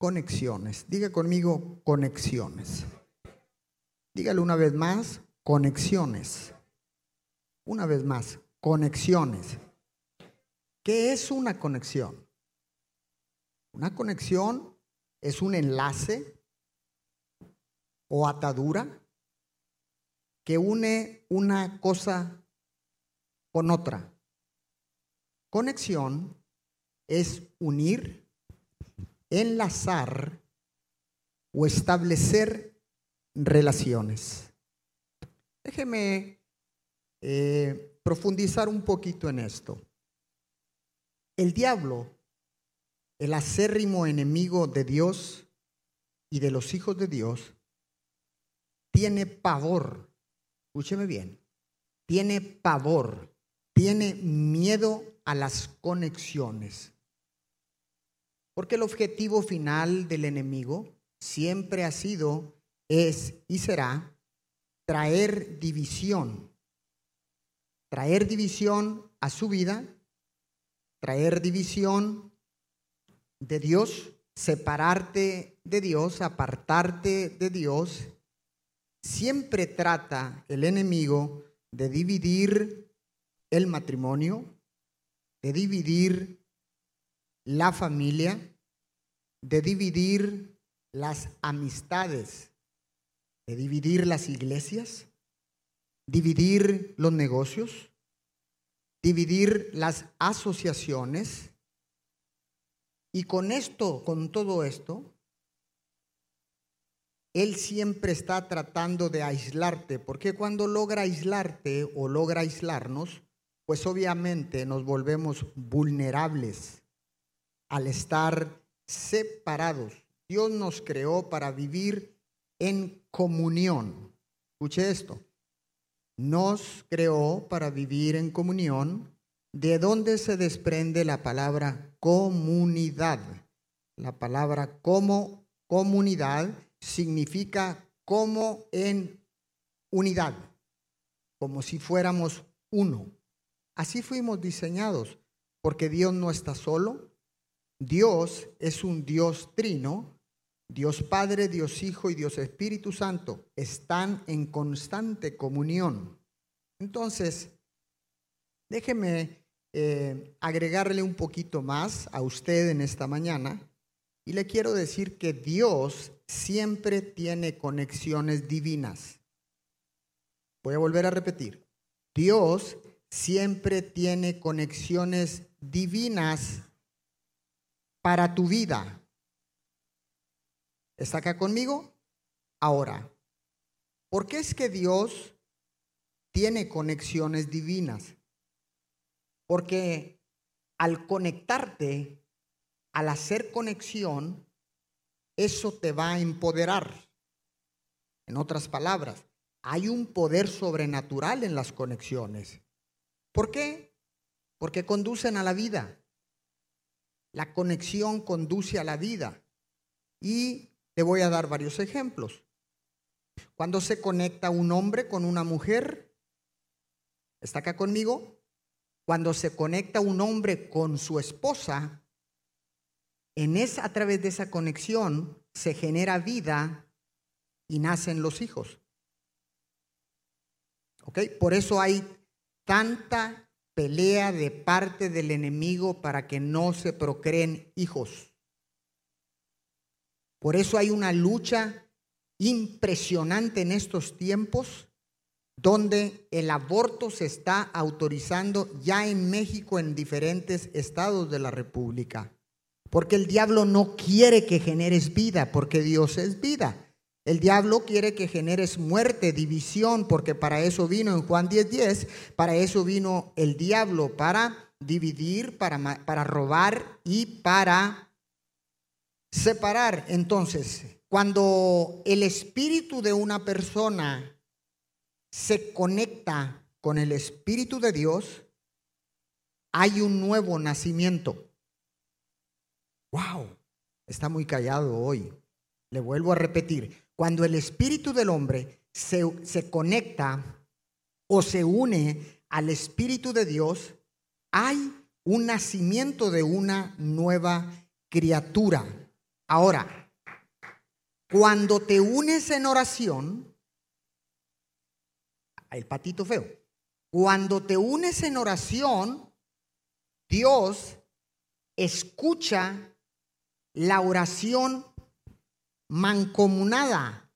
conexiones. Diga conmigo conexiones. Dígale una vez más, conexiones. Una vez más, conexiones. ¿Qué es una conexión? Una conexión es un enlace o atadura que une una cosa con otra. Conexión es unir, enlazar o establecer relaciones. Déjeme eh, profundizar un poquito en esto. El diablo, el acérrimo enemigo de Dios y de los hijos de Dios, tiene pavor, escúcheme bien, tiene pavor, tiene miedo a las conexiones. Porque el objetivo final del enemigo siempre ha sido, es y será traer división. Traer división a su vida, traer división de Dios, separarte de Dios, apartarte de Dios siempre trata el enemigo de dividir el matrimonio, de dividir la familia, de dividir las amistades, de dividir las iglesias, dividir los negocios, dividir las asociaciones. Y con esto, con todo esto, él siempre está tratando de aislarte, porque cuando logra aislarte o logra aislarnos, pues obviamente nos volvemos vulnerables al estar separados. Dios nos creó para vivir en comunión. Escuche esto. Nos creó para vivir en comunión, de donde se desprende la palabra comunidad. La palabra como comunidad significa como en unidad, como si fuéramos uno. Así fuimos diseñados, porque Dios no está solo. Dios es un Dios trino. Dios Padre, Dios Hijo y Dios Espíritu Santo están en constante comunión. Entonces, déjeme eh, agregarle un poquito más a usted en esta mañana y le quiero decir que Dios siempre tiene conexiones divinas. Voy a volver a repetir. Dios siempre tiene conexiones divinas para tu vida. ¿Está acá conmigo? Ahora, ¿por qué es que Dios tiene conexiones divinas? Porque al conectarte, al hacer conexión, eso te va a empoderar. En otras palabras, hay un poder sobrenatural en las conexiones. ¿Por qué? Porque conducen a la vida. La conexión conduce a la vida. Y te voy a dar varios ejemplos. Cuando se conecta un hombre con una mujer, ¿está acá conmigo? Cuando se conecta un hombre con su esposa, en esa, a través de esa conexión se genera vida y nacen los hijos. ¿Ok? Por eso hay tanta pelea de parte del enemigo para que no se procreen hijos. Por eso hay una lucha impresionante en estos tiempos donde el aborto se está autorizando ya en México en diferentes estados de la República. Porque el diablo no quiere que generes vida, porque Dios es vida. El diablo quiere que generes muerte, división, porque para eso vino en Juan 10:10, 10, para eso vino el diablo, para dividir, para, para robar y para separar. Entonces, cuando el espíritu de una persona se conecta con el espíritu de Dios, hay un nuevo nacimiento. Wow, está muy callado hoy. Le vuelvo a repetir, cuando el espíritu del hombre se, se conecta o se une al espíritu de Dios, hay un nacimiento de una nueva criatura. Ahora, cuando te unes en oración, el patito feo, cuando te unes en oración, Dios escucha la oración mancomunada,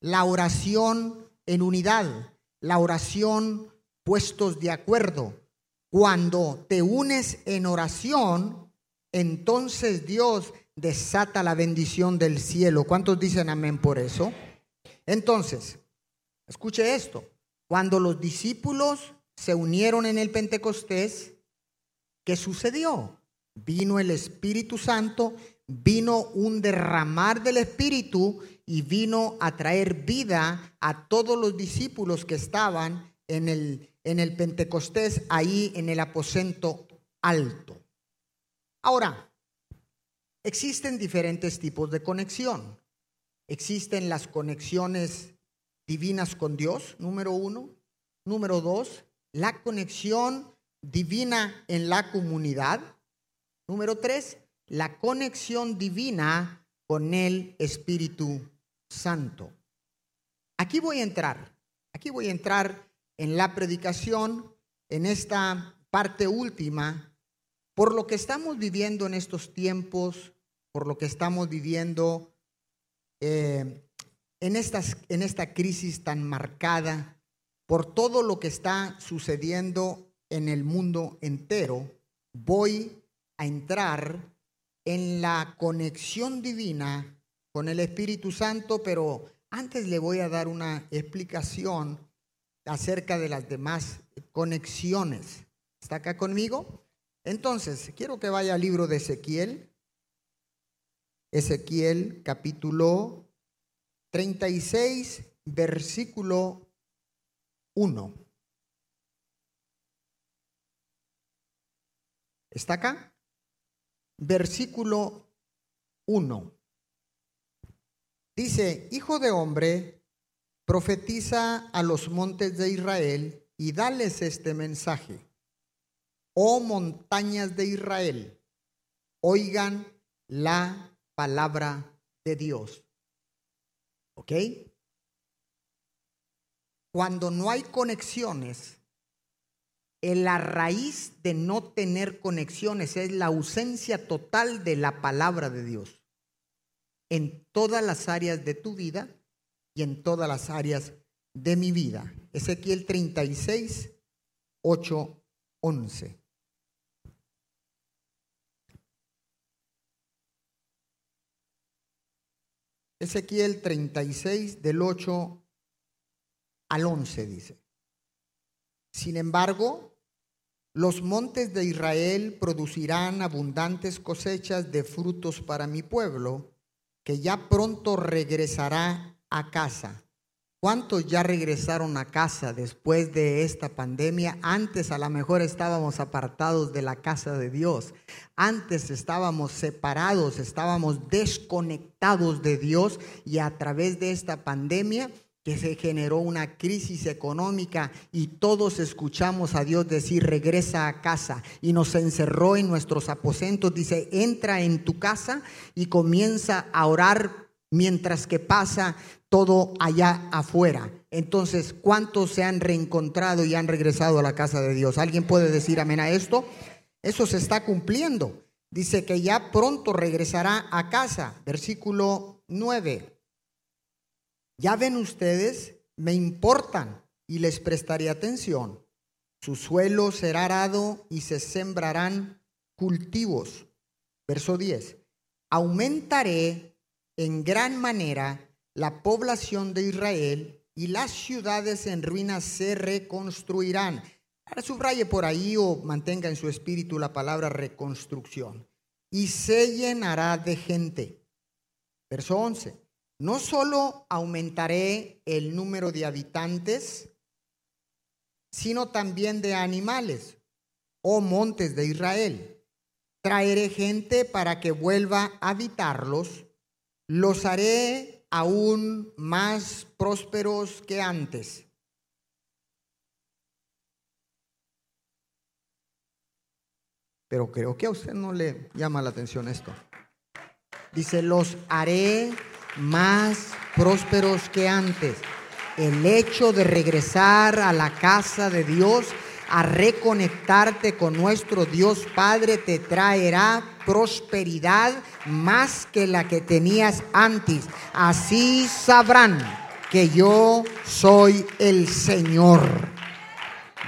la oración en unidad, la oración puestos de acuerdo. Cuando te unes en oración, entonces Dios desata la bendición del cielo. ¿Cuántos dicen amén por eso? Entonces, escuche esto. Cuando los discípulos se unieron en el Pentecostés, ¿qué sucedió? Vino el Espíritu Santo, vino un derramar del Espíritu y vino a traer vida a todos los discípulos que estaban en el, en el Pentecostés, ahí en el aposento alto. Ahora, existen diferentes tipos de conexión. Existen las conexiones divinas con Dios, número uno. Número dos, la conexión divina en la comunidad. Número tres, la conexión divina con el Espíritu Santo. Aquí voy a entrar, aquí voy a entrar en la predicación, en esta parte última, por lo que estamos viviendo en estos tiempos, por lo que estamos viviendo eh, en, en esta crisis tan marcada, por todo lo que está sucediendo en el mundo entero, voy a entrar en la conexión divina con el Espíritu Santo, pero antes le voy a dar una explicación acerca de las demás conexiones. ¿Está acá conmigo? Entonces, quiero que vaya al libro de Ezequiel. Ezequiel capítulo 36, versículo 1. ¿Está acá? Versículo 1. Dice, Hijo de hombre, profetiza a los montes de Israel y dales este mensaje. Oh montañas de Israel, oigan la palabra de Dios. ¿Ok? Cuando no hay conexiones, la raíz de no tener conexiones es la ausencia total de la palabra de Dios en todas las áreas de tu vida y en todas las áreas de mi vida. Ezequiel 36, 8, 11. Ezequiel 36 del 8 al 11 dice. Sin embargo, los montes de Israel producirán abundantes cosechas de frutos para mi pueblo, que ya pronto regresará a casa. ¿Cuántos ya regresaron a casa después de esta pandemia? Antes a lo mejor estábamos apartados de la casa de Dios. Antes estábamos separados, estábamos desconectados de Dios y a través de esta pandemia que se generó una crisis económica y todos escuchamos a Dios decir, regresa a casa. Y nos encerró en nuestros aposentos, dice, entra en tu casa y comienza a orar mientras que pasa todo allá afuera. Entonces, ¿cuántos se han reencontrado y han regresado a la casa de Dios? ¿Alguien puede decir amén a esto? Eso se está cumpliendo. Dice que ya pronto regresará a casa. Versículo 9. Ya ven ustedes, me importan y les prestaré atención. Su suelo será arado y se sembrarán cultivos. Verso 10. Aumentaré en gran manera la población de Israel y las ciudades en ruinas se reconstruirán. Ahora subraye por ahí o mantenga en su espíritu la palabra reconstrucción. Y se llenará de gente. Verso 11. No solo aumentaré el número de habitantes, sino también de animales, oh montes de Israel. Traeré gente para que vuelva a habitarlos. Los haré aún más prósperos que antes. Pero creo que a usted no le llama la atención esto. Dice, los haré más prósperos que antes. El hecho de regresar a la casa de Dios, a reconectarte con nuestro Dios Padre, te traerá prosperidad más que la que tenías antes. Así sabrán que yo soy el Señor.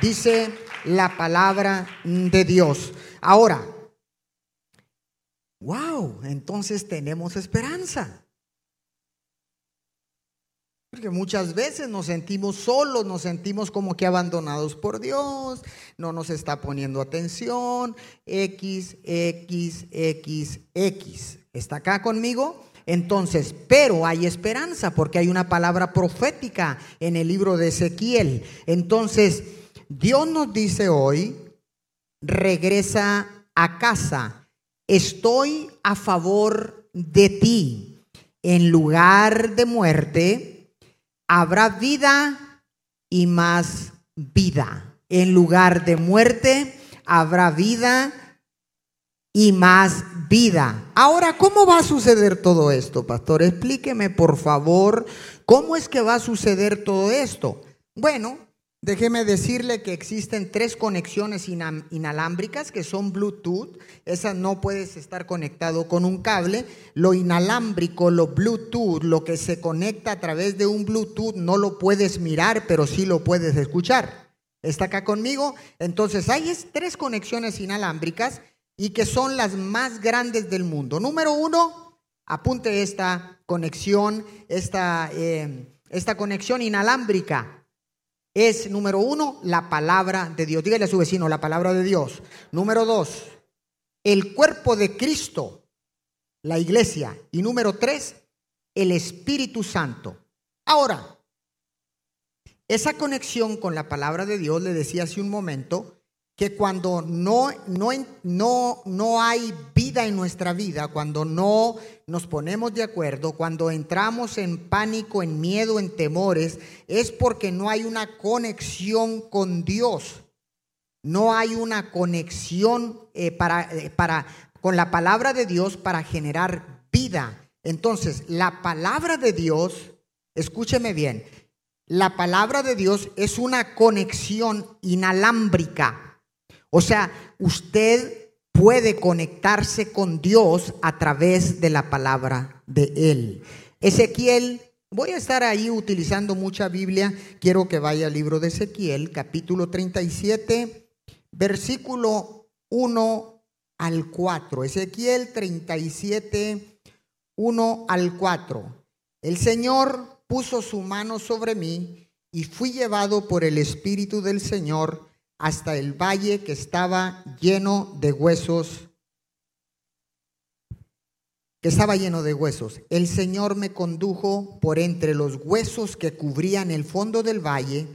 Dice la palabra de Dios. Ahora, wow, entonces tenemos esperanza. Porque muchas veces nos sentimos solos, nos sentimos como que abandonados por Dios, no nos está poniendo atención, X, X, X, X. ¿Está acá conmigo? Entonces, pero hay esperanza porque hay una palabra profética en el libro de Ezequiel. Entonces, Dios nos dice hoy, regresa a casa, estoy a favor de ti. En lugar de muerte, habrá vida y más vida. En lugar de muerte, habrá vida y más vida. Ahora, ¿cómo va a suceder todo esto, pastor? Explíqueme, por favor, ¿cómo es que va a suceder todo esto? Bueno, déjeme decirle que existen tres conexiones inalámbricas que son Bluetooth. Esas no puedes estar conectado con un cable. Lo inalámbrico, lo Bluetooth, lo que se conecta a través de un Bluetooth, no lo puedes mirar, pero sí lo puedes escuchar. ¿Está acá conmigo? Entonces, hay tres conexiones inalámbricas y que son las más grandes del mundo. Número uno, apunte esta conexión, esta, eh, esta conexión inalámbrica. Es, número uno, la palabra de Dios. Dígale a su vecino, la palabra de Dios. Número dos, el cuerpo de Cristo, la iglesia. Y número tres, el Espíritu Santo. Ahora, esa conexión con la palabra de Dios, le decía hace un momento, que cuando no, no, no, no hay vida en nuestra vida, cuando no nos ponemos de acuerdo, cuando entramos en pánico, en miedo, en temores, es porque no hay una conexión con Dios. No hay una conexión eh, para, eh, para, con la palabra de Dios para generar vida. Entonces, la palabra de Dios, escúcheme bien, la palabra de Dios es una conexión inalámbrica o sea, usted puede conectarse con Dios a través de la palabra de Él. Ezequiel, voy a estar ahí utilizando mucha Biblia. Quiero que vaya al libro de Ezequiel, capítulo 37, versículo 1 al 4. Ezequiel 37, 1 al 4. El Señor puso su mano sobre mí y fui llevado por el Espíritu del Señor hasta el valle que estaba lleno de huesos, que estaba lleno de huesos. El Señor me condujo por entre los huesos que cubrían el fondo del valle,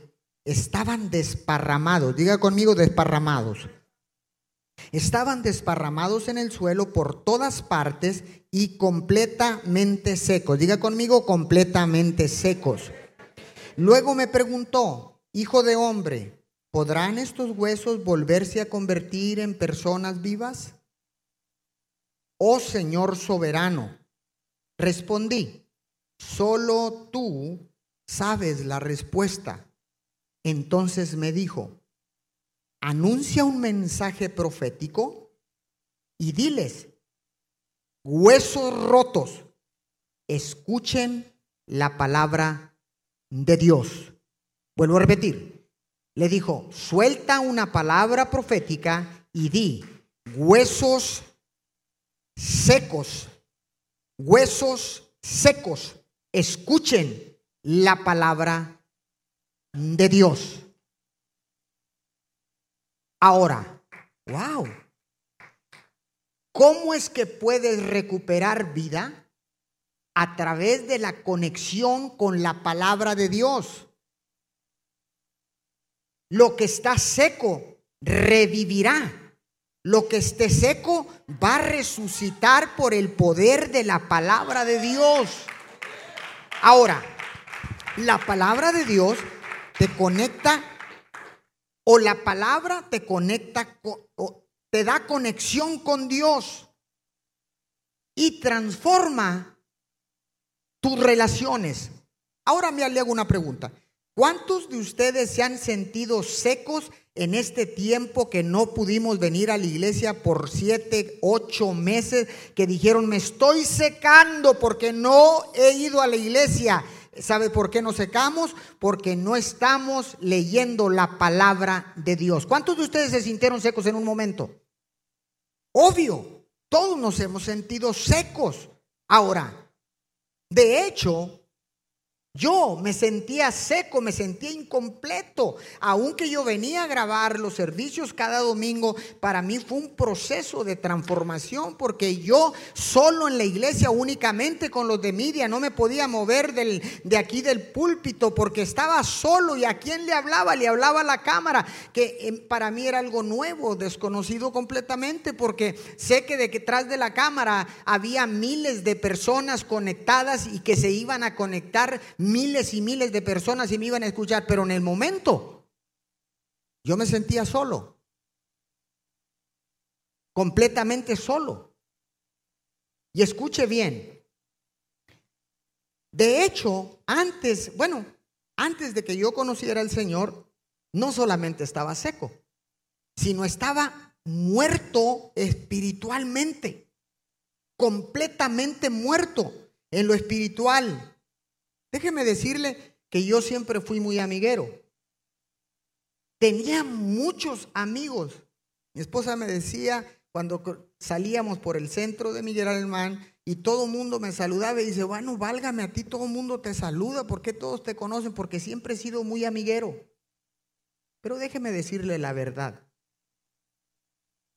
estaban desparramados, diga conmigo desparramados. Estaban desparramados en el suelo por todas partes y completamente secos. Diga conmigo completamente secos. Luego me preguntó, hijo de hombre, ¿Podrán estos huesos volverse a convertir en personas vivas? Oh Señor soberano, respondí, solo tú sabes la respuesta. Entonces me dijo, anuncia un mensaje profético y diles, huesos rotos, escuchen la palabra de Dios. Vuelvo a repetir, le dijo, suelta una palabra profética y di, huesos secos, huesos secos, escuchen la palabra de Dios. Ahora, wow, ¿cómo es que puedes recuperar vida? A través de la conexión con la palabra de Dios. Lo que está seco revivirá. Lo que esté seco va a resucitar por el poder de la palabra de Dios. Ahora, la palabra de Dios te conecta o la palabra te conecta, o te da conexión con Dios. y transforma tus relaciones. Ahora me hago una pregunta. ¿Cuántos de ustedes se han sentido secos en este tiempo que no pudimos venir a la iglesia por siete, ocho meses, que dijeron, me estoy secando porque no he ido a la iglesia? ¿Sabe por qué nos secamos? Porque no estamos leyendo la palabra de Dios. ¿Cuántos de ustedes se sintieron secos en un momento? Obvio, todos nos hemos sentido secos. Ahora, de hecho, yo me sentía seco, me sentía incompleto. Aunque yo venía a grabar los servicios cada domingo, para mí fue un proceso de transformación porque yo solo en la iglesia, únicamente con los de media, no me podía mover del, de aquí del púlpito porque estaba solo y a quién le hablaba, le hablaba a la cámara, que eh, para mí era algo nuevo, desconocido completamente porque sé que detrás de la cámara había miles de personas conectadas y que se iban a conectar miles y miles de personas y me iban a escuchar, pero en el momento yo me sentía solo, completamente solo. Y escuche bien, de hecho, antes, bueno, antes de que yo conociera al Señor, no solamente estaba seco, sino estaba muerto espiritualmente, completamente muerto en lo espiritual. Déjeme decirle que yo siempre fui muy amiguero. Tenía muchos amigos. Mi esposa me decía cuando salíamos por el centro de Miguel Alemán y todo el mundo me saludaba y dice, bueno, válgame a ti, todo el mundo te saluda, ¿por qué todos te conocen? Porque siempre he sido muy amiguero. Pero déjeme decirle la verdad.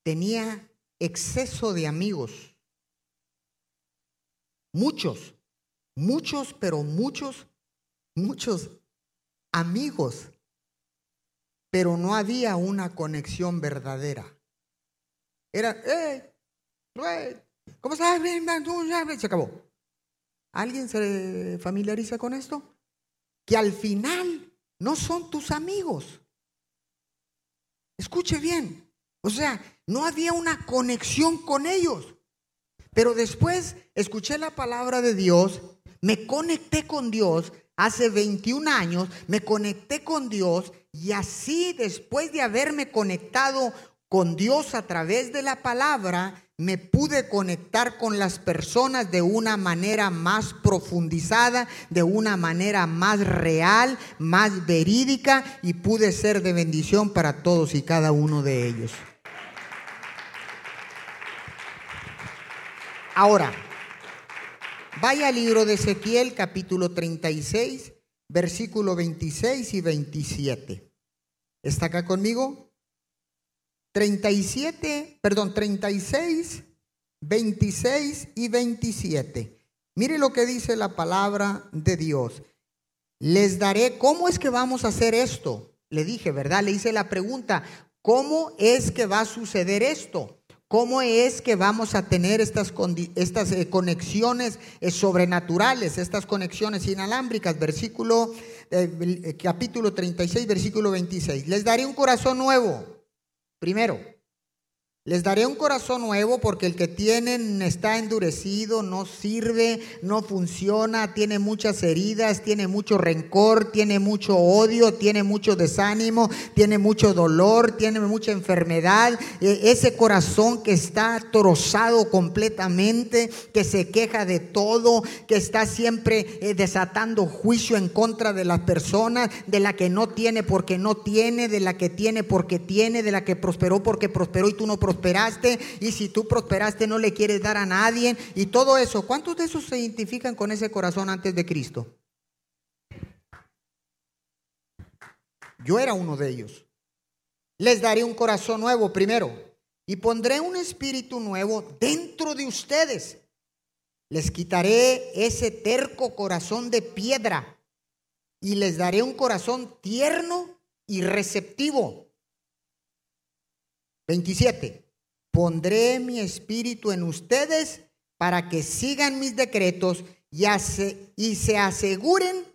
Tenía exceso de amigos. Muchos muchos, pero muchos, muchos amigos, pero no había una conexión verdadera. Era, eh, ¿cómo estás? Se acabó. ¿Alguien se familiariza con esto? Que al final no son tus amigos. Escuche bien. O sea, no había una conexión con ellos. Pero después escuché la palabra de Dios me conecté con Dios hace 21 años, me conecté con Dios y así después de haberme conectado con Dios a través de la palabra, me pude conectar con las personas de una manera más profundizada, de una manera más real, más verídica y pude ser de bendición para todos y cada uno de ellos. Ahora, Vaya al libro de Ezequiel capítulo 36, versículo 26 y 27. ¿Está acá conmigo? 37, perdón, 36, 26 y 27. Mire lo que dice la palabra de Dios. Les daré, ¿cómo es que vamos a hacer esto? Le dije, ¿verdad? Le hice la pregunta, ¿cómo es que va a suceder esto? ¿Cómo es que vamos a tener estas, estas eh, conexiones eh, sobrenaturales, estas conexiones inalámbricas? Versículo, eh, capítulo 36, versículo 26. Les daré un corazón nuevo. Primero, les daré un corazón nuevo porque el que tienen está endurecido, no sirve, no funciona, tiene muchas heridas, tiene mucho rencor, tiene mucho odio, tiene mucho desánimo, tiene mucho dolor, tiene mucha enfermedad. E, ese corazón que está trozado completamente, que se queja de todo, que está siempre eh, desatando juicio en contra de las personas, de la que no tiene porque no tiene, de la que tiene porque tiene, de la que prosperó porque prosperó y tú no prosperas prosperaste y si tú prosperaste no le quieres dar a nadie y todo eso. ¿Cuántos de esos se identifican con ese corazón antes de Cristo? Yo era uno de ellos. Les daré un corazón nuevo primero y pondré un espíritu nuevo dentro de ustedes. Les quitaré ese terco corazón de piedra y les daré un corazón tierno y receptivo. 27 pondré mi espíritu en ustedes para que sigan mis decretos y, y se aseguren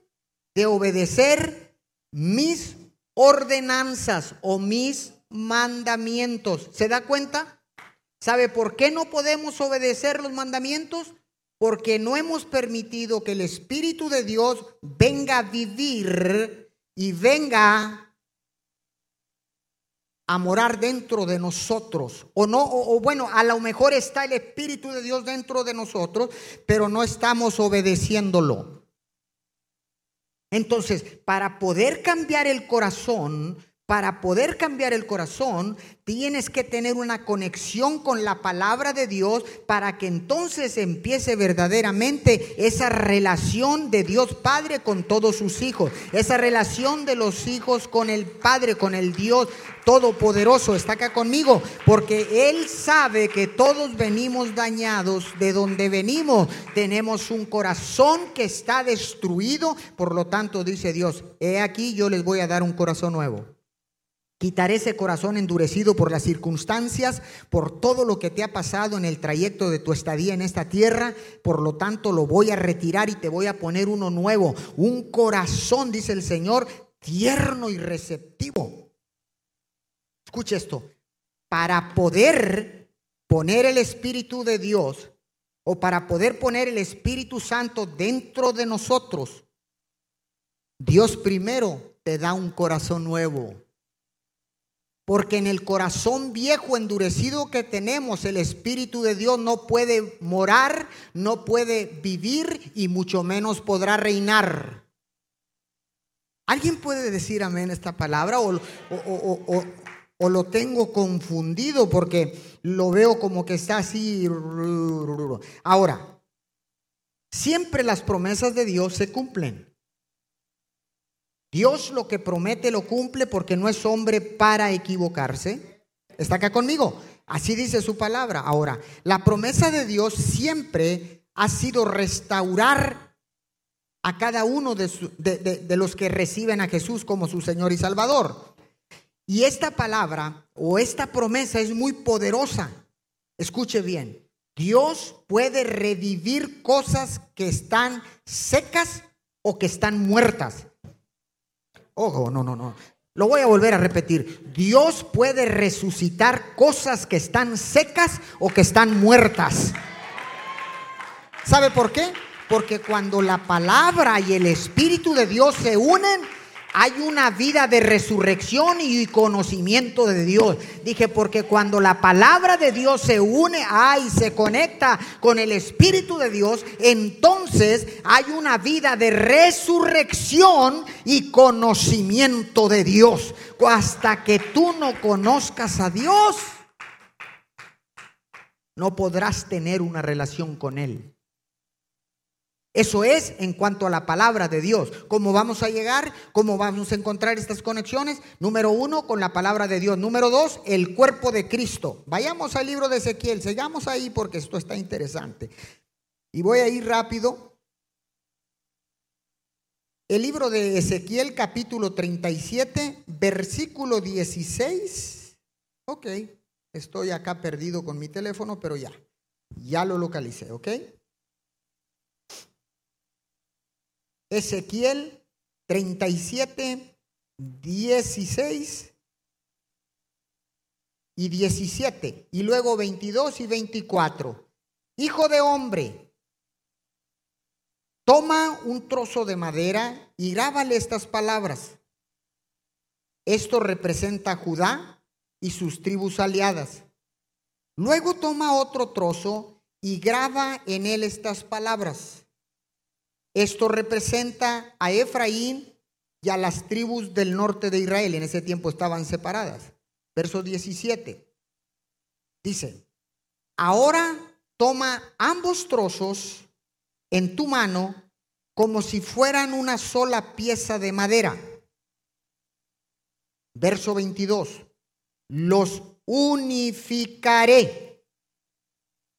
de obedecer mis ordenanzas o mis mandamientos. ¿Se da cuenta? ¿Sabe por qué no podemos obedecer los mandamientos? Porque no hemos permitido que el Espíritu de Dios venga a vivir y venga morar dentro de nosotros. O no, o, bueno, a lo mejor está el Espíritu de Dios dentro de nosotros, pero no estamos obedeciéndolo. Entonces, para poder cambiar el corazón, para poder cambiar el corazón, tienes que tener una conexión con la palabra de Dios para que entonces empiece verdaderamente esa relación de Dios Padre con todos sus hijos, esa relación de los hijos con el Padre, con el Dios Todopoderoso. Está acá conmigo, porque Él sabe que todos venimos dañados de donde venimos. Tenemos un corazón que está destruido, por lo tanto dice Dios, he aquí yo les voy a dar un corazón nuevo. Quitaré ese corazón endurecido por las circunstancias, por todo lo que te ha pasado en el trayecto de tu estadía en esta tierra. Por lo tanto, lo voy a retirar y te voy a poner uno nuevo. Un corazón, dice el Señor, tierno y receptivo. Escuche esto. Para poder poner el Espíritu de Dios o para poder poner el Espíritu Santo dentro de nosotros, Dios primero te da un corazón nuevo. Porque en el corazón viejo endurecido que tenemos, el Espíritu de Dios no puede morar, no puede vivir y mucho menos podrá reinar. ¿Alguien puede decir amén esta palabra o, o, lo tengo confundido porque lo veo como que está así? Ahora, siempre las promesas de Dios se cumplen. Dios lo que promete lo cumple porque no es hombre para equivocarse. ¿Está acá conmigo? Así dice su palabra. Ahora, la promesa de Dios siempre ha sido restaurar a cada uno de, los que reciben a Jesús como su Señor y Salvador. Y esta palabra o esta promesa es muy poderosa. Escuche bien. Dios puede revivir cosas que están secas o que están muertas. Ojo, no, no, no. Lo voy a volver a repetir. Dios puede resucitar cosas que están secas o que están muertas. ¿Sabe por qué? Porque cuando la palabra y el Espíritu de Dios se unen, hay una vida de resurrección y conocimiento de Dios. Dije, porque cuando la palabra de Dios se une, ay, se conecta con el Espíritu de Dios, entonces hay una vida de resurrección y conocimiento de Dios. Hasta que tú no conozcas a Dios, no podrás tener una relación con Él. Eso es en cuanto a la palabra de Dios. ¿Cómo vamos a llegar? ¿Cómo vamos a encontrar estas conexiones? Número uno, con la palabra de Dios. Número dos, el cuerpo de Cristo. Vayamos al libro de Ezequiel. Sigamos ahí porque esto está interesante. Y voy a ir rápido. El libro de Ezequiel capítulo 37, versículo 16. Ok, estoy acá perdido con mi teléfono, pero ya, ya lo localicé, ¿ok? Ezequiel 37, 16 y 17, y luego 22 y 24. Hijo de hombre, toma un trozo de madera y grábale estas palabras. Esto representa a Judá y sus tribus aliadas. Luego toma otro trozo y graba en él estas palabras. Esto representa a Efraín y a las tribus del norte de Israel. En ese tiempo estaban separadas. Verso 17. Dice, ahora toma ambos trozos en tu mano como si fueran una sola pieza de madera. Verso 22. Los unificaré.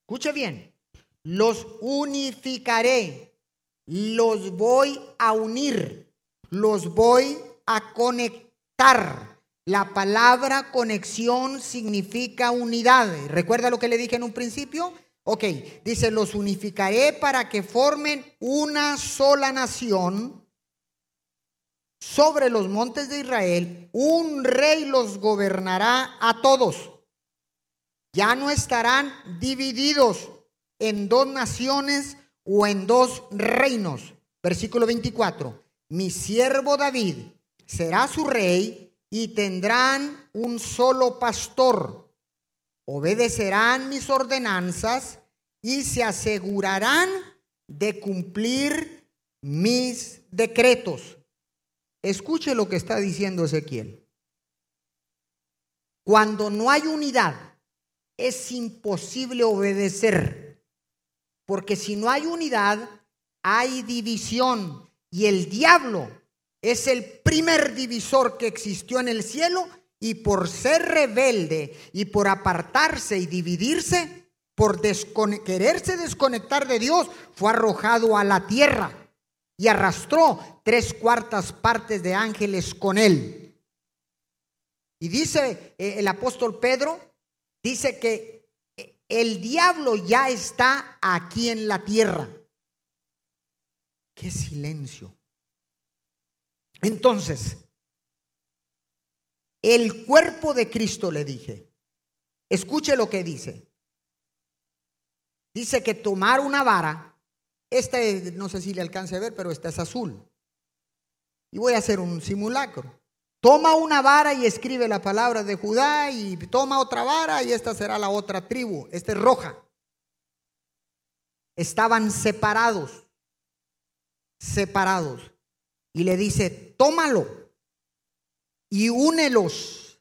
Escuche bien. Los unificaré los voy a unir, los voy a conectar. La palabra conexión significa unidad. ¿Recuerda lo que le dije en un principio? Ok, dice, los unificaré para que formen una sola nación sobre los montes de Israel. Un rey los gobernará a todos. ya no estarán divididos en dos naciones o en dos reinos. Versículo 24. Mi siervo David será su rey y tendrán un solo pastor. Obedecerán mis ordenanzas y se asegurarán de cumplir mis decretos. Escuche lo que está diciendo Ezequiel. Cuando no hay unidad, es imposible obedecer. Porque si no hay unidad, hay división. Y el diablo es el primer divisor que existió en el cielo y por ser rebelde y por apartarse y dividirse, por quererse desconectar de Dios, fue arrojado a la tierra y arrastró tres cuartas partes de ángeles con él. Y dice eh, el apóstol Pedro, dice que el diablo ya está aquí en la tierra. Qué silencio. Entonces, el cuerpo de Cristo le dije, escuche lo que dice. Dice que tomar una vara, esta no sé si le alcance a ver, pero esta es azul. Y voy a hacer un simulacro. Toma una vara y escribe la palabra de Judá y toma otra vara y esta será la otra tribu. Esta es roja. Estaban separados, separados. Y le dice, tómalo y únelos,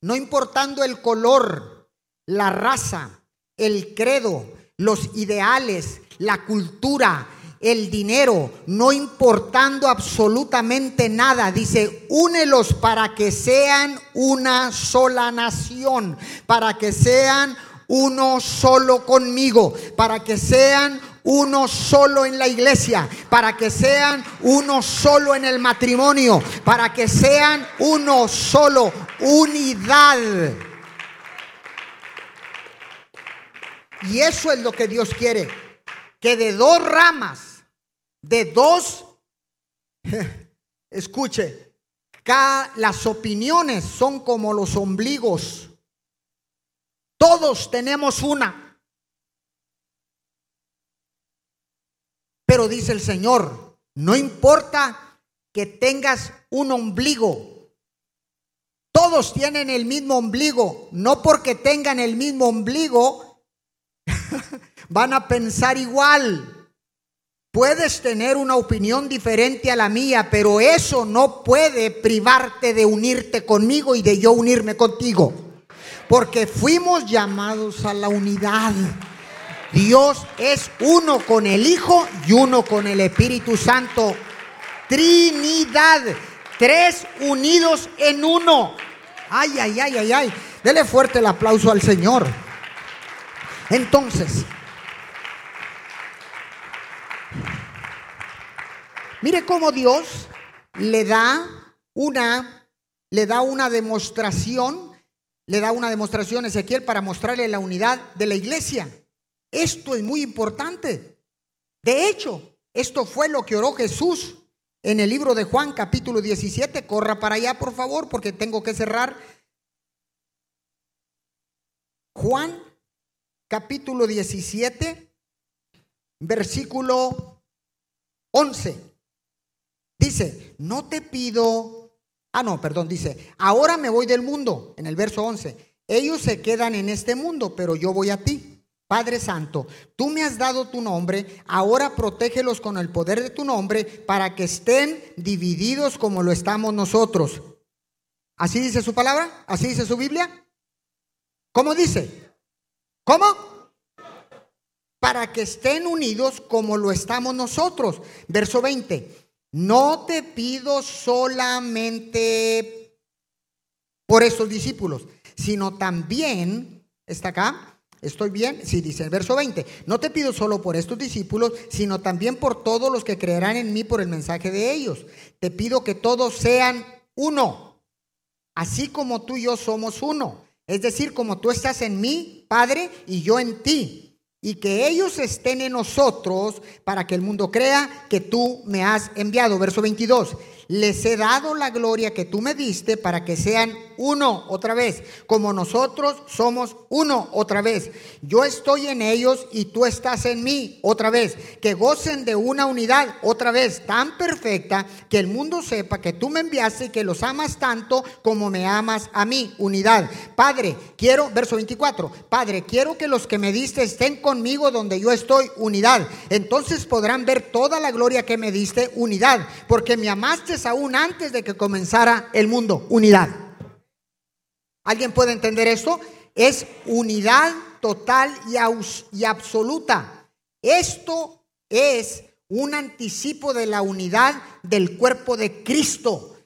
no importando el color, la raza, el credo, los ideales, la cultura, el dinero, no importando absolutamente nada. Dice, únelos para que sean una sola nación, para que sean uno solo conmigo, para que sean uno solo en la iglesia, para que sean uno solo en el matrimonio, para que sean uno solo, unidad. Y eso es lo que Dios quiere, que de dos ramas, de dos, escuche, las opiniones son como los ombligos. Todos tenemos una. Pero dice el Señor, no importa que tengas un ombligo. Todos tienen el mismo ombligo. No porque tengan el mismo ombligo van a pensar igual. Puedes tener una opinión diferente a la mía, pero eso no puede privarte de unirte conmigo y de yo unirme contigo. Porque fuimos llamados a la unidad. Dios es uno con el Hijo y uno con el Espíritu Santo. Trinidad. Tres unidos en uno. Ay, ay, ay, ay, ay. Dele fuerte el aplauso al Señor. Entonces, mire cómo Dios le da una, le da una demostración, le da una demostración a Ezequiel para mostrarle la unidad de la iglesia. Esto es muy importante. De hecho, esto fue lo que oró Jesús en el libro de Juan capítulo 17. Corra para allá, por favor, porque tengo que cerrar. Juan capítulo 17, versículo 11. Dice, no te pido, ah, no, perdón, dice, ahora me voy del mundo, en el verso 11. Ellos se quedan en este mundo, pero yo voy a ti. Padre Santo, tú me has dado tu nombre, ahora protégelos con el poder de tu nombre para que estén divididos como lo estamos nosotros. ¿Así dice su palabra? ¿Así dice su Biblia? ¿Cómo dice? ¿Cómo? Para que estén unidos como lo estamos nosotros. Verso 20. No te pido solamente por esos discípulos, sino también, está acá, ¿Estoy bien? Sí, dice el verso 20. No te pido solo por estos discípulos, sino también por todos los que creerán en mí por el mensaje de ellos. Te pido que todos sean uno, así como tú y yo somos uno. Es decir, como tú estás en mí, Padre, y yo en ti. Y que ellos estén en nosotros para que el mundo crea que tú me has enviado. Verso 22. Les he dado la gloria que tú me diste para que sean uno otra vez, como nosotros somos uno otra vez. Yo estoy en ellos y tú estás en mí otra vez. Que gocen de una unidad otra vez tan perfecta que el mundo sepa que tú me enviaste y que los amas tanto como me amas a mí. Unidad. Padre, quiero, verso 24, Padre, quiero que los que me diste estén conmigo donde yo estoy. Unidad. Entonces podrán ver toda la gloria que me diste. Unidad. Porque me amaste aún antes de que comenzara el mundo. Unidad. ¿Alguien puede entender esto? Es unidad total y, absoluta. Esto es un anticipo de la unidad del cuerpo de Cristo.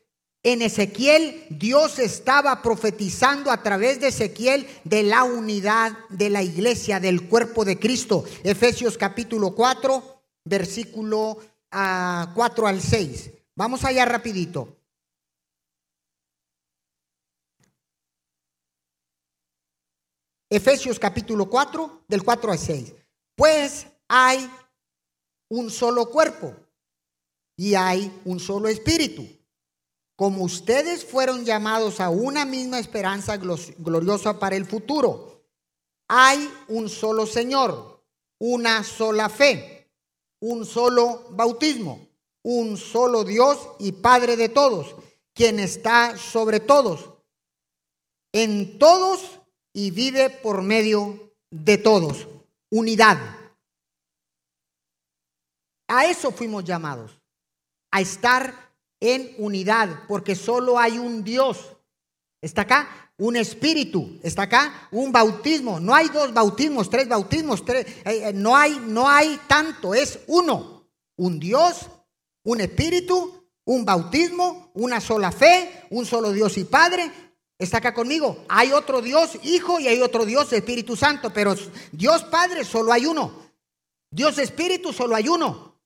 En Ezequiel Dios estaba profetizando a través de Ezequiel de la unidad de la iglesia, del cuerpo de Cristo. Efesios capítulo 4, versículo 4 ah, al 6. Vamos allá rapidito. Efesios capítulo 4, del 4 al 6. Pues hay un solo cuerpo y hay un solo espíritu. Como ustedes fueron llamados a una misma esperanza gloriosa para el futuro, hay un solo Señor, una sola fe, un solo bautismo, un solo Dios y Padre de todos, quien está sobre todos, en todos y vive por medio de todos. Unidad. A eso fuimos llamados, a estar en unidad, porque solo hay un Dios. ¿Está acá? Un espíritu. ¿Está acá? Un bautismo. No hay dos bautismos, tres bautismos, tres, eh, eh, no, hay, no hay tanto, es uno. Un Dios, un espíritu, un bautismo, una sola fe, un solo Dios y Padre, Está acá conmigo. Hay otro Dios Hijo y hay otro Dios Espíritu Santo, pero Dios Padre solo hay uno. Dios Espíritu solo hay uno.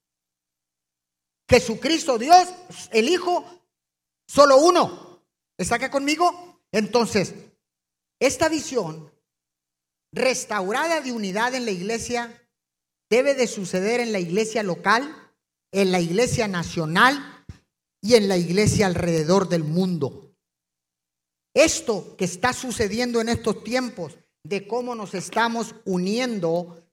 Jesucristo Dios, el Hijo, solo uno. ¿Está acá conmigo? Entonces, esta visión restaurada de unidad en la iglesia debe de suceder en la iglesia local, en la iglesia nacional y en la iglesia alrededor del mundo. Esto que está sucediendo en estos tiempos, de cómo nos estamos uniendo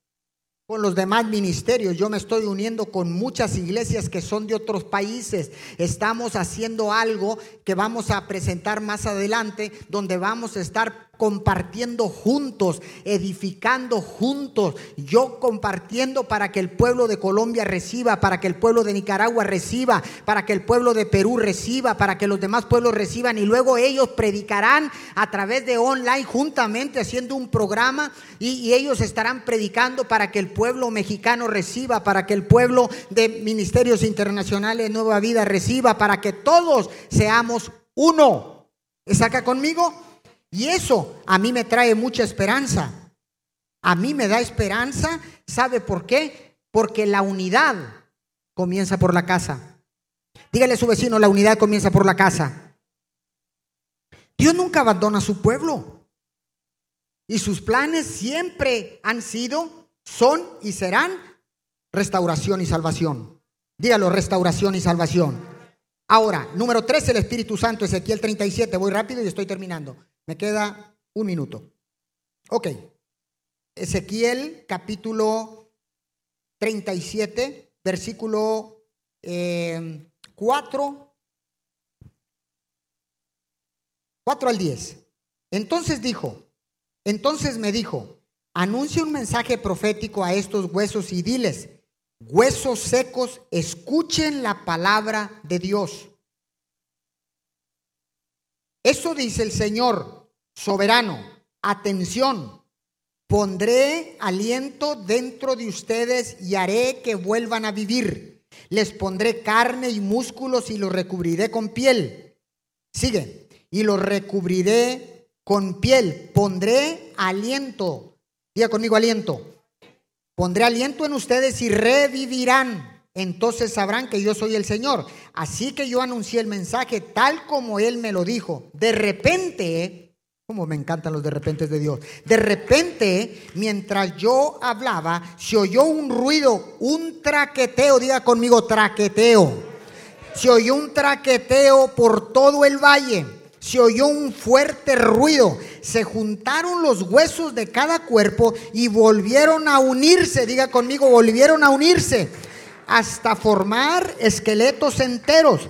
con los demás ministerios. Yo me estoy uniendo con muchas iglesias que son de otros países. Estamos haciendo algo que vamos a presentar más adelante, donde vamos a estar compartiendo juntos, edificando juntos, yo compartiendo para que el pueblo de Colombia reciba, para que el pueblo de Nicaragua reciba, para que el pueblo de Perú reciba, para que los demás pueblos reciban y luego ellos predicarán a través de online juntamente haciendo un programa y, ellos estarán predicando para que el pueblo mexicano reciba, para que el pueblo de ministerios internacionales Nueva Vida reciba, para que todos seamos uno. ¿Está acá conmigo? Y eso a mí me trae mucha esperanza. A mí me da esperanza. ¿Sabe por qué? Porque la unidad comienza por la casa. Dígale a su vecino, la unidad comienza por la casa. Dios nunca abandona a su pueblo. Y sus planes siempre han sido, son y serán restauración y salvación. Dígalo, restauración y salvación. Ahora, número 3, el Espíritu Santo, Ezequiel 37. Voy rápido y estoy terminando. Me queda un minuto. Ok. Ezequiel capítulo 37, versículo 4. Eh, 4 al 10. Entonces dijo, entonces me dijo, anuncia un mensaje profético a estos huesos y diles, huesos secos, escuchen la palabra de Dios. Eso dice el Señor soberano. Atención, pondré aliento dentro de ustedes y haré que vuelvan a vivir. Les pondré carne y músculos y los recubriré con piel. Sigue. Y los recubriré con piel. Pondré aliento. Diga conmigo aliento. Pondré aliento en ustedes y revivirán entonces sabrán que yo soy el Señor. Así que yo anuncié el mensaje tal como Él me lo dijo. De repente, como me encantan los de repente de Dios, de repente, mientras yo hablaba, se oyó un ruido, un traqueteo, diga conmigo traqueteo. Se oyó un traqueteo por todo el valle. Se oyó un fuerte ruido. Se juntaron los huesos de cada cuerpo y volvieron a unirse. Diga conmigo, volvieron a unirse hasta formar esqueletos enteros.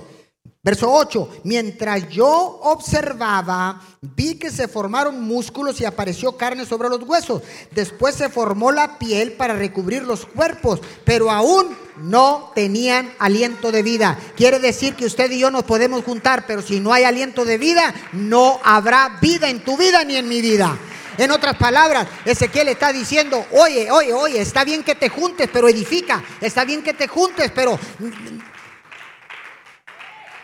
Verso 8, mientras yo observaba, vi que se formaron músculos y apareció carne sobre los huesos. Después se formó la piel para recubrir los cuerpos, pero aún no tenían aliento de vida. Quiere decir que usted y yo nos podemos juntar, pero si no hay aliento de vida, no habrá vida en tu vida ni en mi vida. En otras palabras, Ezequiel está diciendo, oye, oye, oye, está bien que te juntes, pero edifica. Está bien que te juntes, pero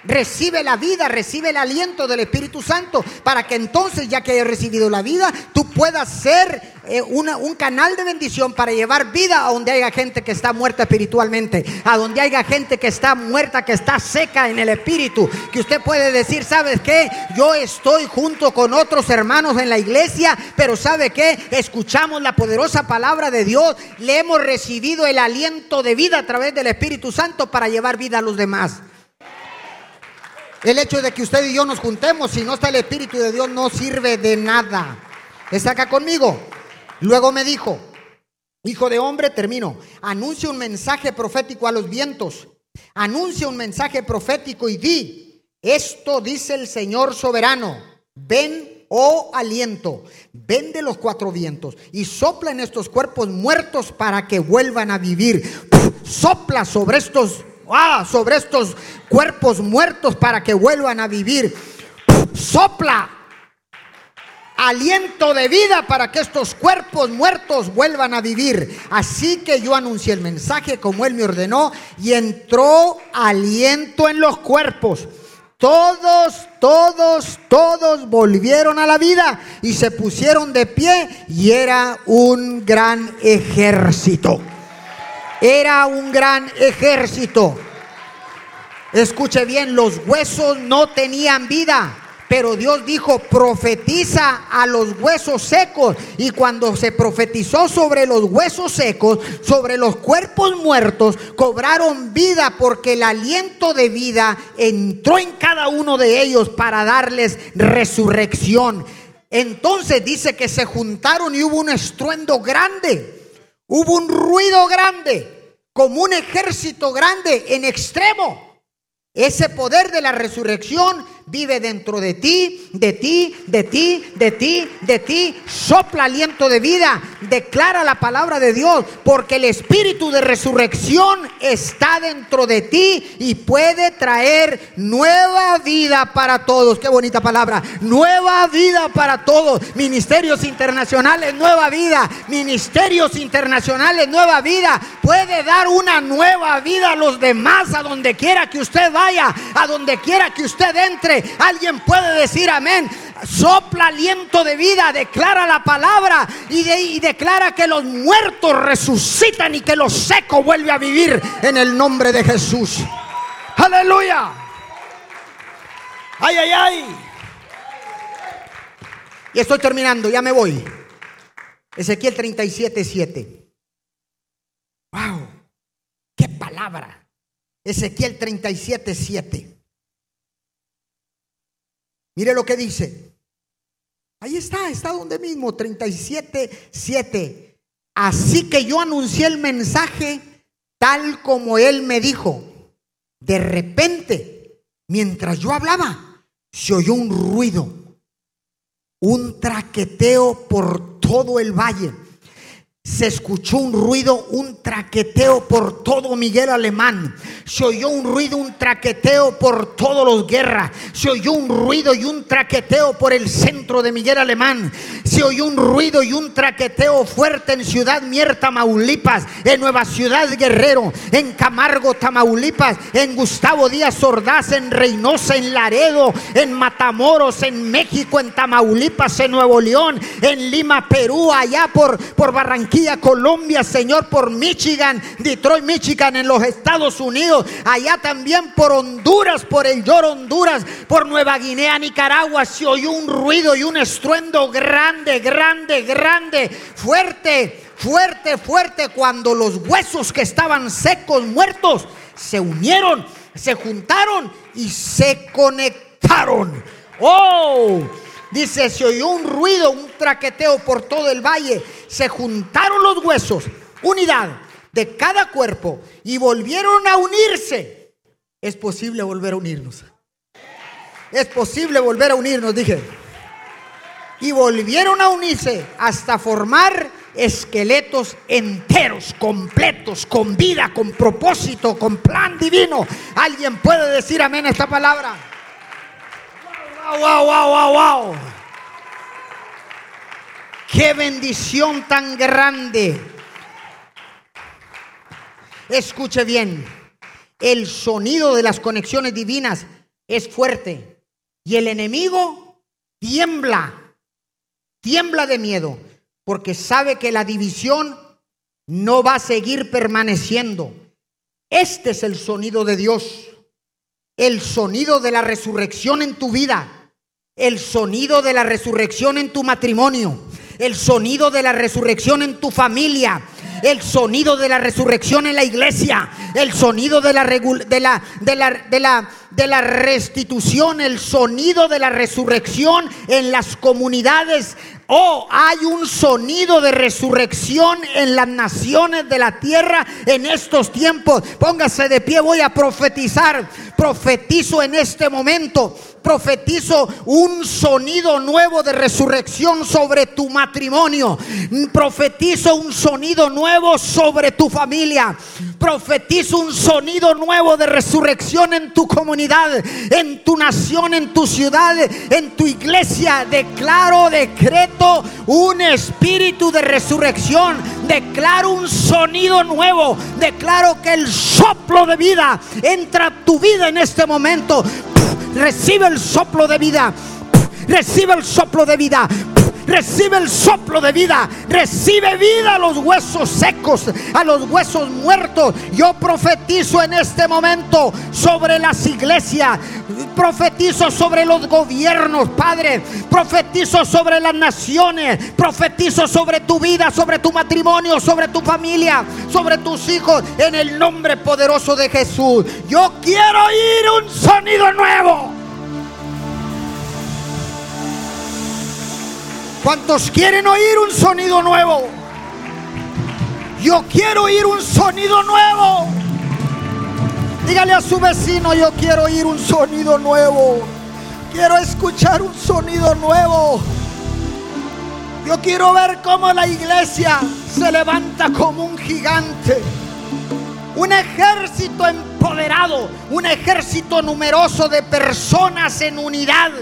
Recibe la vida, recibe el aliento del Espíritu Santo para que entonces, ya que hayas recibido la vida, tú puedas ser eh, un canal de bendición para llevar vida a donde haya gente que está muerta espiritualmente, a donde haya gente que está muerta, que está seca en el espíritu, que usted puede decir, ¿sabes qué? Yo estoy junto con otros hermanos en la iglesia, pero ¿sabe qué? Escuchamos la poderosa palabra de Dios, le hemos recibido el aliento de vida a través del Espíritu Santo para llevar vida a los demás. El hecho de que usted y yo nos juntemos, si no está el Espíritu de Dios, no sirve de nada. ¿Está acá conmigo? Luego me dijo, hijo de hombre, termino, anuncia un mensaje profético a los vientos, anuncia un mensaje profético y di, esto dice el Señor soberano, ven, oh aliento, ven de los cuatro vientos y sopla en estos cuerpos muertos para que vuelvan a vivir. Sopla sobre estos ah, sobre estos cuerpos muertos para que vuelvan a vivir. Sopla aliento de vida para que estos cuerpos muertos vuelvan a vivir. Así que yo anuncié el mensaje como él me ordenó y entró aliento en los cuerpos. Todos, todos, todos volvieron a la vida y se pusieron de pie y era un gran ejército. Era un gran ejército. Escuche bien, los huesos no tenían vida. Pero Dios dijo, profetiza a los huesos secos. Y cuando se profetizó sobre los huesos secos, sobre los cuerpos muertos, cobraron vida porque el aliento de vida entró en cada uno de ellos para darles resurrección. Entonces dice que se juntaron y hubo un estruendo grande. Hubo un ruido grande, como un ejército grande en extremo. Ese poder de la resurrección vive dentro de ti, de ti, de ti, de ti, de ti. Sopla aliento de vida, declara la palabra de Dios, porque el espíritu de resurrección está dentro de ti y puede traer nueva vida para todos. Qué bonita palabra. Nueva vida para todos. Ministerios internacionales, nueva vida. Ministerios internacionales, nueva vida. Puede dar una nueva vida a los demás, a donde quiera que usted vaya, a donde quiera que usted entre Alguien puede decir amén. Sopla aliento de vida, declara la palabra y, declara que los muertos resucitan y que lo seco vuelve a vivir en el nombre de Jesús. Aleluya. Ay, ay, ay. Y estoy terminando, ya me voy. Ezequiel 37, 7. Wow, qué palabra. Ezequiel 37, 7. Mire lo que dice. Ahí está, está donde mismo, 37, 7. Así que yo anuncié el mensaje tal como él me dijo. De repente, mientras yo hablaba, se oyó un ruido, un traqueteo por todo el valle se escuchó un ruido, un traqueteo por todo Miguel Alemán. Se oyó un ruido, un traqueteo por todos los guerras. Se oyó un ruido y un traqueteo por el centro de Miguel Alemán. Se oyó un ruido y un traqueteo fuerte en Ciudad Mier, Tamaulipas, en Nueva Ciudad Guerrero, en Camargo, Tamaulipas, en Gustavo Díaz Ordaz, en Reynosa, en Laredo, en Matamoros, en México, en Tamaulipas, en Nuevo León, en Lima, Perú, allá por, por Barranquilla Colombia, Señor, por Michigan, Detroit, Michigan, en los Estados Unidos, allá también por Honduras, por el Yor Honduras, por Nueva Guinea, Nicaragua, se oyó un ruido y un estruendo grande, grande, grande, fuerte, fuerte, fuerte, cuando los huesos que estaban secos, muertos, se unieron Se juntaron y se conectaron. Oh, dice, se oyó un ruido, un traqueteo por todo el valle. Se juntaron los huesos, unidad de cada cuerpo y volvieron a unirse. Es posible volver a unirnos. Es posible volver a unirnos, dije. Y volvieron a unirse hasta formar esqueletos enteros, completos, con vida, con propósito, con plan divino. ¿Alguien puede decir amén a esta palabra? Wow, wow, wow, wow. Qué bendición tan grande. Escuche bien, el sonido de las conexiones divinas es fuerte y el enemigo tiembla, tiembla de miedo, porque sabe que la división no va a seguir permaneciendo. Este es el sonido de Dios, el sonido de la resurrección en tu vida, el sonido de la resurrección en tu matrimonio, el sonido de la resurrección en tu familia, el sonido de la resurrección en la iglesia, el sonido de la, de la, de la, de la restitución, el sonido de la resurrección en las comunidades Oh, hay un sonido de resurrección en las naciones de la tierra en estos tiempos. Póngase de pie, voy a profetizar. Profetizo en este momento profetizo un sonido nuevo de resurrección sobre tu matrimonio. Profetizo un sonido nuevo sobre tu familia. Profetizo un sonido nuevo de resurrección en tu comunidad, en tu nación, en tu ciudad, en tu iglesia. Declaro, decreto un espíritu de resurrección. Declaro un sonido nuevo. Declaro que el soplo de vida entra a tu vida en este momento. Recibe el soplo de vida. Recibe el soplo de vida. Recibe el soplo de vida. Recibe vida a los huesos secos, a los huesos muertos. Yo profetizo en este momento sobre las iglesias. Profetizo sobre los gobiernos, Padre. Profetizo sobre las naciones. Profetizo sobre tu vida, sobre tu matrimonio, sobre tu familia, sobre tus hijos. En el nombre poderoso de Jesús. Yo quiero oír un sonido nuevo. ¿Cuántos quieren oír un sonido nuevo? Yo quiero oír un sonido nuevo. Dígale a su vecino, yo quiero oír un sonido nuevo. Quiero escuchar un sonido nuevo. Yo quiero ver cómo la iglesia se levanta como un gigante. Un ejército empoderado, un ejército numeroso de personas en unidad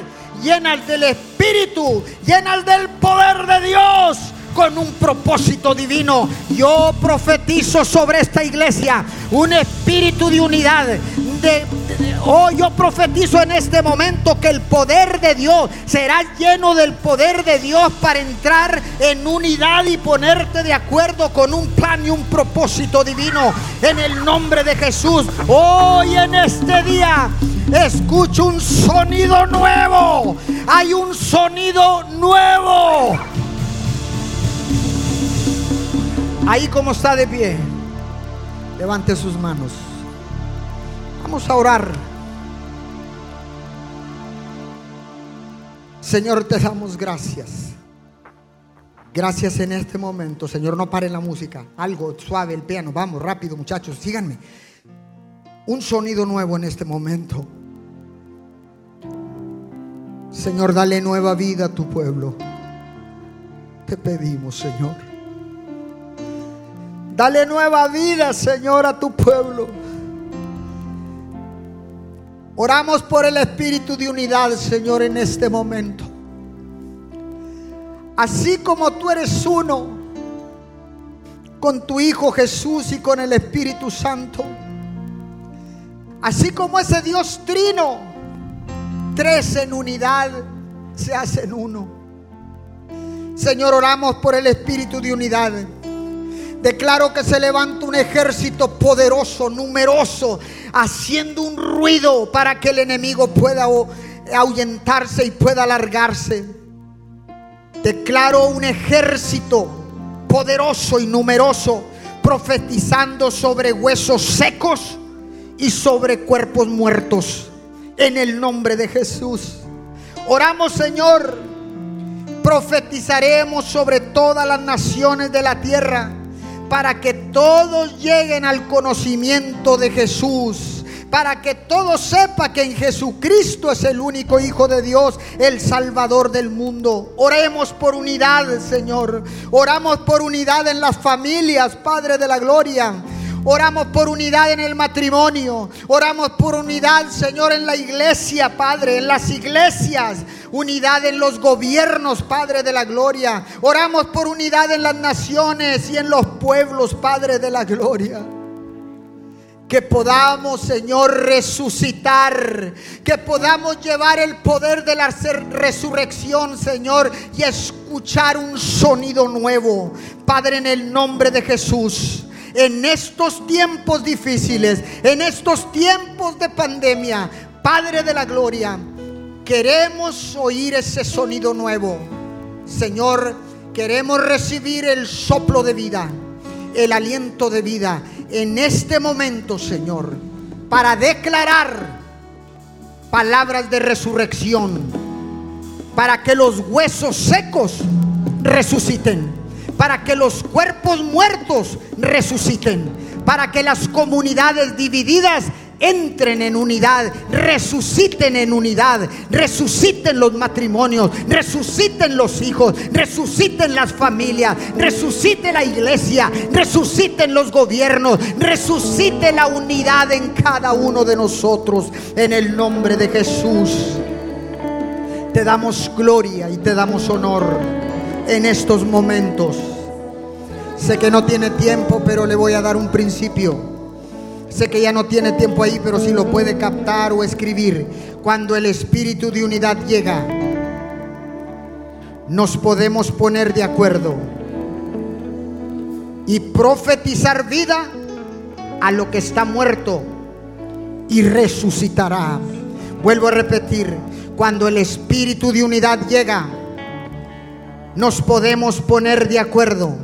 llenas del Espíritu, llenas del poder de Dios con un propósito divino. Yo profetizo sobre esta iglesia un espíritu de unidad. De, oh, yo profetizo en este momento que el poder de Dios será lleno del poder de Dios para entrar en unidad y ponerte de acuerdo con un plan y un propósito divino en el nombre de Jesús. Hoy en este día escucho un sonido nuevo. Hay un sonido nuevo. Ahí como está de pie, levante sus manos. Vamos a orar. Señor, te damos gracias. Gracias en este momento. Señor, no pare la música. Algo suave, el piano. Vamos, rápido, muchachos, síganme. Un sonido nuevo en este momento. Señor, dale nueva vida a tu pueblo. Te pedimos, Señor. Dale nueva vida, Señor, a tu pueblo. Oramos por el espíritu de unidad, Señor, en este momento. Así como tú eres uno con tu Hijo Jesús y con el Espíritu Santo. Así como ese Dios trino, tres en unidad se hacen uno. Señor, oramos por el espíritu de unidad. Declaro que se levanta un ejército poderoso, numeroso, haciendo un ruido para que el enemigo pueda ahuyentarse y pueda alargarse. Declaro un ejército poderoso y numeroso profetizando sobre huesos secos y sobre cuerpos muertos. En el nombre de Jesús. Oramos, Señor. Profetizaremos sobre todas las naciones de la tierra para que todos lleguen al conocimiento de Jesús para que todos sepa que en Jesucristo es el único Hijo de Dios, el Salvador del mundo. Oremos por unidad, Señor. Oramos por unidad en las familias, Padre de la Gloria. Oramos por unidad en el matrimonio. Oramos por unidad, Señor, en la iglesia, Padre, en las iglesias. Unidad en los gobiernos, Padre de la Gloria. Oramos por unidad en las naciones y en los pueblos, Padre de la Gloria. Que podamos, Señor, resucitar. Que podamos llevar el poder de la resurrección, Señor, y escuchar un sonido nuevo. Padre, en el nombre de Jesús. En estos tiempos difíciles, en estos tiempos de pandemia, Padre de la Gloria, queremos oír ese sonido nuevo. Señor, queremos recibir el soplo de vida, el aliento de vida en este momento, Señor, para declarar palabras de resurrección, para que los huesos secos resuciten, para que los cuerpos muertos resuciten, para que las comunidades divididas entren en unidad, resuciten en unidad, resuciten los matrimonios, resuciten los hijos, resuciten las familias, resucite la iglesia, resuciten los gobiernos, resucite la unidad en cada uno de nosotros, en el nombre de Jesús. Te damos gloria y te damos honor en estos momentos. Sé que no tiene tiempo, pero le voy a dar un principio. Sé que ya no tiene tiempo ahí, pero si lo puede captar o escribir. Cuando el espíritu de unidad llega, nos podemos poner de acuerdo y profetizar vida a lo que está muerto y resucitará. Vuelvo a repetir, cuando el espíritu de unidad llega, nos podemos poner de acuerdo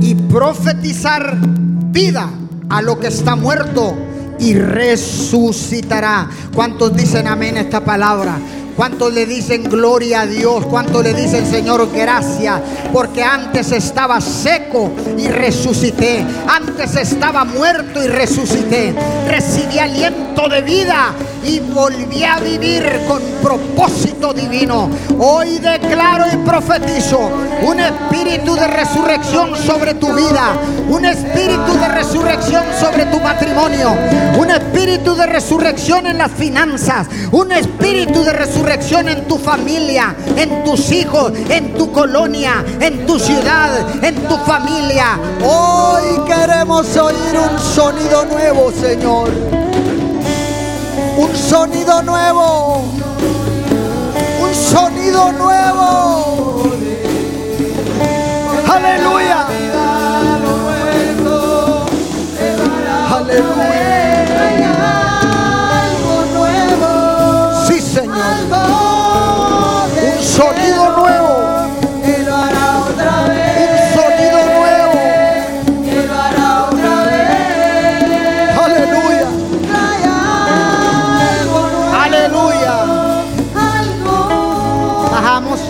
y profetizar vida a lo que está muerto y resucitará. ¿Cuántos dicen amén a esta palabra? ¿Cuántos le dicen gloria a Dios? ¿Cuántos le dicen Señor gracias? Porque antes estaba seco y resucité. Antes estaba muerto y resucité. Recibí aliento de vida y volví a vivir con propósito divino. Hoy declaro y profetizo un espíritu de resurrección sobre tu vida. Un espíritu de resurrección sobre tu matrimonio. Un espíritu de resurrección en las finanzas. Un espíritu de resurrección en tu familia, en tus hijos, en tu colonia, en tu ciudad, en tu familia. Hoy queremos oír un sonido nuevo, Señor. Un sonido nuevo. Un sonido nuevo. Aleluya. Aleluya. Sonido nuevo. Lo hará otra vez. Un sonido nuevo. Lo hará otra vez. Aleluya. Trae algo nuevo. Aleluya. Algo. Bajamos.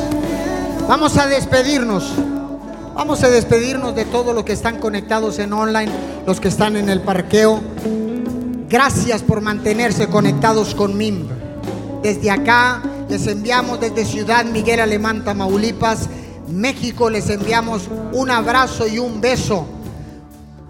Vamos a despedirnos. Vamos a despedirnos de todos los que están conectados en online, los que están en el parqueo. Gracias por mantenerse conectados con MIM. Desde acá les enviamos desde Ciudad Miguel Alemán, Tamaulipas, México. Les enviamos un abrazo y un beso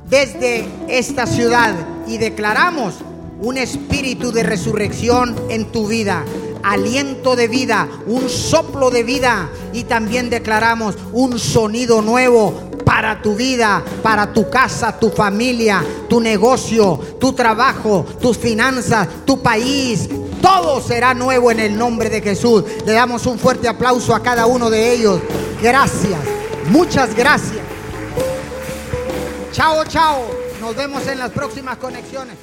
desde esta ciudad y declaramos un espíritu de resurrección en tu vida, aliento de vida, un soplo de vida y también declaramos un sonido nuevo para tu vida, para tu casa, tu familia, tu negocio, tu trabajo, tus finanzas, tu país, todo será nuevo en el nombre de Jesús. Le damos un fuerte aplauso a cada uno de ellos. Gracias. Muchas gracias. Chao, chao. Nos vemos en las próximas conexiones.